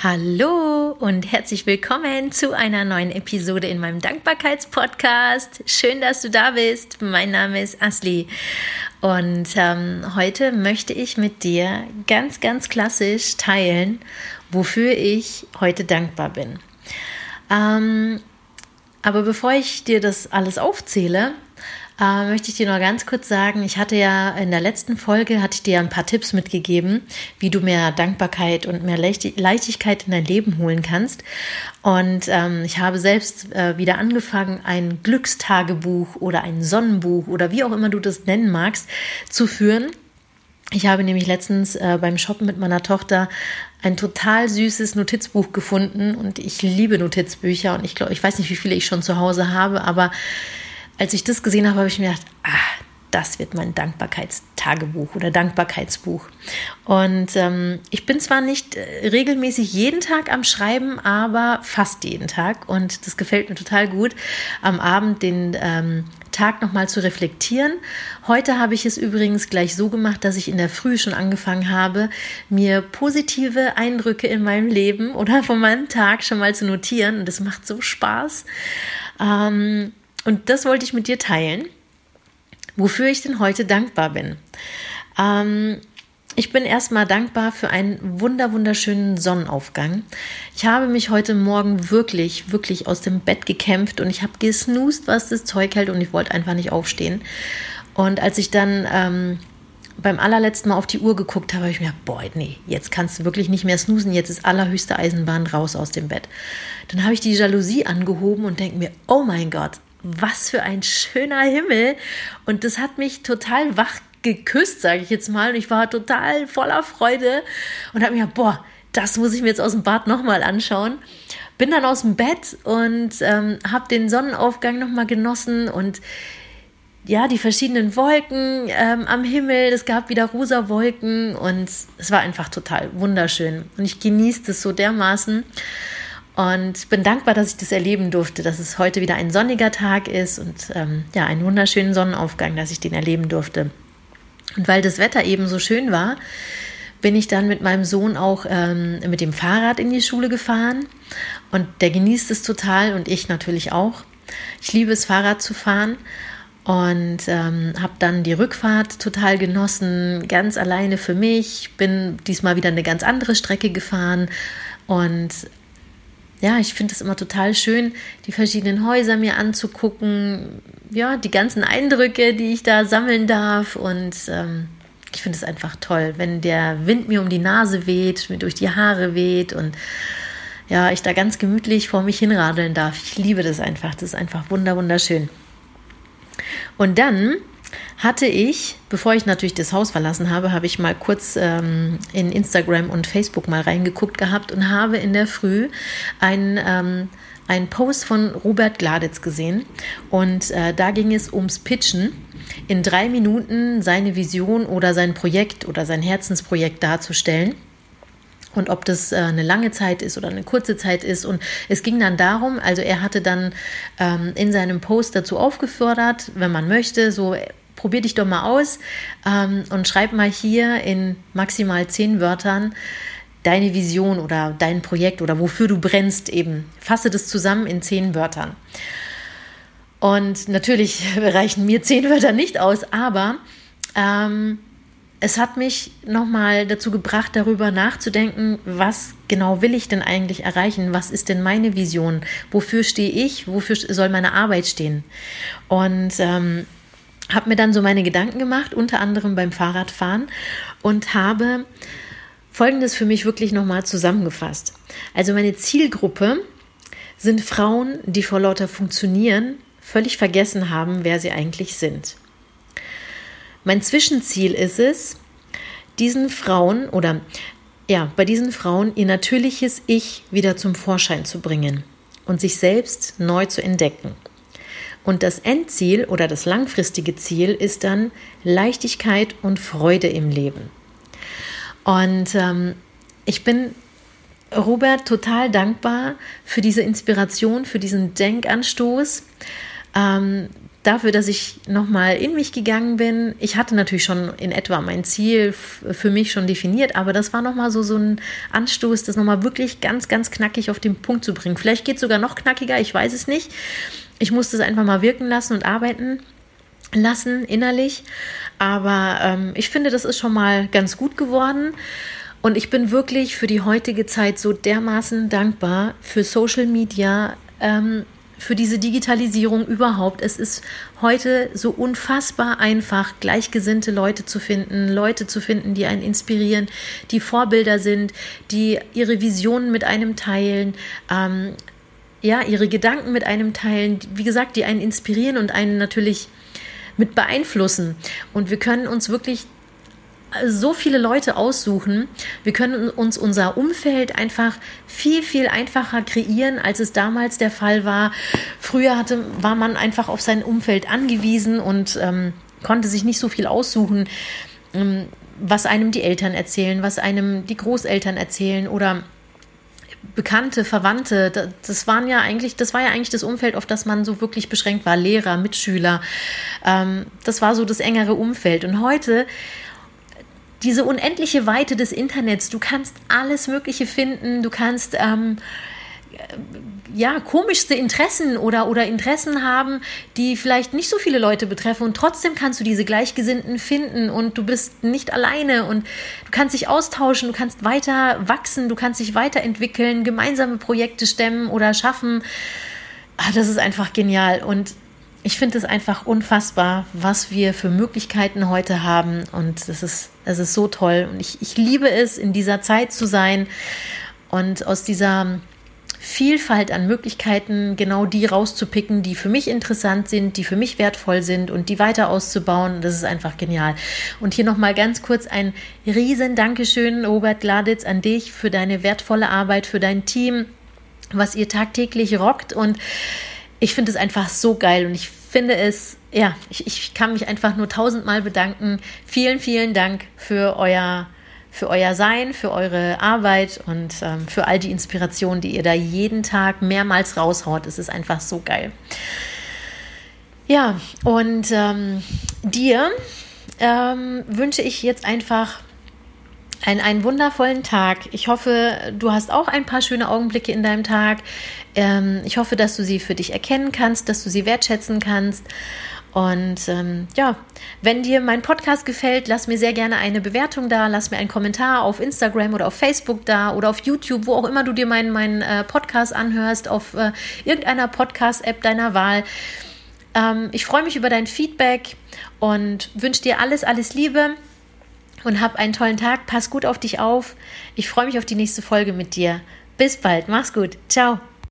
Hallo und herzlich willkommen zu einer neuen Episode in meinem Dankbarkeitspodcast. Schön, dass du da bist. Mein Name ist Asli und ähm, heute möchte ich mit dir ganz, ganz klassisch teilen, wofür ich heute dankbar bin. Ähm, aber bevor ich dir das alles aufzähle, äh, möchte ich dir noch ganz kurz sagen, ich hatte ja in der letzten Folge, hatte ich dir ein paar Tipps mitgegeben, wie du mehr Dankbarkeit und mehr Leichtigkeit in dein Leben holen kannst. Und ähm, ich habe selbst äh, wieder angefangen, ein Glückstagebuch oder ein Sonnenbuch oder wie auch immer du das nennen magst, zu führen. Ich habe nämlich letztens äh, beim Shoppen mit meiner Tochter ein total süßes Notizbuch gefunden und ich liebe Notizbücher und ich glaube, ich weiß nicht, wie viele ich schon zu Hause habe, aber als ich das gesehen habe, habe ich mir gedacht, ah, das wird mein Dankbarkeitstagebuch oder Dankbarkeitsbuch. Und ähm, ich bin zwar nicht äh, regelmäßig jeden Tag am Schreiben, aber fast jeden Tag. Und das gefällt mir total gut, am Abend den ähm, Tag nochmal zu reflektieren. Heute habe ich es übrigens gleich so gemacht, dass ich in der Früh schon angefangen habe, mir positive Eindrücke in meinem Leben oder von meinem Tag schon mal zu notieren. Und das macht so Spaß. Ähm, und das wollte ich mit dir teilen, wofür ich denn heute dankbar bin. Ähm, ich bin erstmal dankbar für einen wunder wunderschönen Sonnenaufgang. Ich habe mich heute Morgen wirklich, wirklich aus dem Bett gekämpft und ich habe gesnoost, was das Zeug hält und ich wollte einfach nicht aufstehen. Und als ich dann ähm, beim allerletzten Mal auf die Uhr geguckt habe, habe ich mir gedacht, boah, nee, jetzt kannst du wirklich nicht mehr snoosen, jetzt ist allerhöchste Eisenbahn raus aus dem Bett. Dann habe ich die Jalousie angehoben und denke mir, oh mein Gott, was für ein schöner Himmel. Und das hat mich total wach geküsst, sage ich jetzt mal. Und ich war total voller Freude und habe mir gedacht, boah, das muss ich mir jetzt aus dem Bad nochmal anschauen. Bin dann aus dem Bett und ähm, habe den Sonnenaufgang nochmal genossen und ja, die verschiedenen Wolken ähm, am Himmel. Es gab wieder rosa Wolken und es war einfach total wunderschön. Und ich genieße das so dermaßen. Und bin dankbar, dass ich das erleben durfte, dass es heute wieder ein sonniger Tag ist und ähm, ja, einen wunderschönen Sonnenaufgang, dass ich den erleben durfte. Und weil das Wetter eben so schön war, bin ich dann mit meinem Sohn auch ähm, mit dem Fahrrad in die Schule gefahren. Und der genießt es total und ich natürlich auch. Ich liebe es, Fahrrad zu fahren und ähm, habe dann die Rückfahrt total genossen, ganz alleine für mich. Bin diesmal wieder eine ganz andere Strecke gefahren und ja, ich finde es immer total schön, die verschiedenen Häuser mir anzugucken, ja, die ganzen Eindrücke, die ich da sammeln darf und ähm, ich finde es einfach toll, wenn der Wind mir um die Nase weht, mir durch die Haare weht und ja, ich da ganz gemütlich vor mich hinradeln darf. Ich liebe das einfach, das ist einfach wunder wunderschön. Und dann hatte ich, bevor ich natürlich das Haus verlassen habe, habe ich mal kurz ähm, in Instagram und Facebook mal reingeguckt gehabt und habe in der Früh einen, ähm, einen Post von Robert Gladitz gesehen. Und äh, da ging es ums Pitchen. In drei Minuten seine Vision oder sein Projekt oder sein Herzensprojekt darzustellen und ob das äh, eine lange Zeit ist oder eine kurze Zeit ist. Und es ging dann darum, also er hatte dann ähm, in seinem Post dazu aufgefordert, wenn man möchte, so probier dich doch mal aus ähm, und schreib mal hier in maximal zehn Wörtern deine Vision oder dein Projekt oder wofür du brennst eben. Fasse das zusammen in zehn Wörtern. Und natürlich reichen mir zehn Wörter nicht aus, aber ähm, es hat mich nochmal dazu gebracht, darüber nachzudenken, was genau will ich denn eigentlich erreichen? Was ist denn meine Vision? Wofür stehe ich? Wofür soll meine Arbeit stehen? Und ähm, habe mir dann so meine Gedanken gemacht, unter anderem beim Fahrradfahren und habe Folgendes für mich wirklich nochmal zusammengefasst. Also meine Zielgruppe sind Frauen, die vor lauter Funktionieren völlig vergessen haben, wer sie eigentlich sind. Mein Zwischenziel ist es, diesen Frauen oder ja, bei diesen Frauen ihr natürliches Ich wieder zum Vorschein zu bringen und sich selbst neu zu entdecken. Und das Endziel oder das langfristige Ziel ist dann Leichtigkeit und Freude im Leben. Und ähm, ich bin Robert total dankbar für diese Inspiration, für diesen Denkanstoß. Ähm, dafür, dass ich nochmal in mich gegangen bin. Ich hatte natürlich schon in etwa mein Ziel für mich schon definiert, aber das war nochmal so, so ein Anstoß, das nochmal wirklich ganz, ganz knackig auf den Punkt zu bringen. Vielleicht geht es sogar noch knackiger, ich weiß es nicht. Ich musste es einfach mal wirken lassen und arbeiten lassen innerlich. Aber ähm, ich finde, das ist schon mal ganz gut geworden. Und ich bin wirklich für die heutige Zeit so dermaßen dankbar für Social Media, ähm, für diese Digitalisierung überhaupt. Es ist heute so unfassbar einfach, gleichgesinnte Leute zu finden, Leute zu finden, die einen inspirieren, die Vorbilder sind, die ihre Visionen mit einem teilen. Ähm, ja, ihre Gedanken mit einem teilen, wie gesagt, die einen inspirieren und einen natürlich mit beeinflussen. Und wir können uns wirklich so viele Leute aussuchen. Wir können uns unser Umfeld einfach viel, viel einfacher kreieren, als es damals der Fall war. Früher hatte, war man einfach auf sein Umfeld angewiesen und ähm, konnte sich nicht so viel aussuchen, ähm, was einem die Eltern erzählen, was einem die Großeltern erzählen oder Bekannte, Verwandte, das waren ja eigentlich, das war ja eigentlich das Umfeld, auf das man so wirklich beschränkt war, Lehrer, Mitschüler. Ähm, das war so das engere Umfeld. Und heute diese unendliche Weite des Internets, du kannst alles Mögliche finden, du kannst ähm, ja, komischste Interessen oder, oder Interessen haben, die vielleicht nicht so viele Leute betreffen. Und trotzdem kannst du diese Gleichgesinnten finden. Und du bist nicht alleine. Und du kannst dich austauschen, du kannst weiter wachsen, du kannst dich weiterentwickeln, gemeinsame Projekte stemmen oder schaffen. Ah, das ist einfach genial. Und ich finde es einfach unfassbar, was wir für Möglichkeiten heute haben und es ist, es ist so toll und ich, ich liebe es, in dieser Zeit zu sein und aus dieser Vielfalt an Möglichkeiten, genau die rauszupicken, die für mich interessant sind, die für mich wertvoll sind und die weiter auszubauen. Das ist einfach genial. Und hier nochmal ganz kurz ein riesen Dankeschön, Robert Gladitz, an dich für deine wertvolle Arbeit, für dein Team, was ihr tagtäglich rockt. Und ich finde es einfach so geil und ich finde es, ja, ich, ich kann mich einfach nur tausendmal bedanken. Vielen, vielen Dank für euer für euer Sein, für eure Arbeit und ähm, für all die Inspirationen, die ihr da jeden Tag mehrmals raushaut. Es ist einfach so geil. Ja, und ähm, dir ähm, wünsche ich jetzt einfach einen, einen wundervollen Tag. Ich hoffe, du hast auch ein paar schöne Augenblicke in deinem Tag. Ähm, ich hoffe, dass du sie für dich erkennen kannst, dass du sie wertschätzen kannst. Und ähm, ja, wenn dir mein Podcast gefällt, lass mir sehr gerne eine Bewertung da, lass mir einen Kommentar auf Instagram oder auf Facebook da oder auf YouTube, wo auch immer du dir meinen mein, äh, Podcast anhörst, auf äh, irgendeiner Podcast-App deiner Wahl. Ähm, ich freue mich über dein Feedback und wünsche dir alles, alles Liebe und hab einen tollen Tag. Pass gut auf dich auf. Ich freue mich auf die nächste Folge mit dir. Bis bald. Mach's gut. Ciao.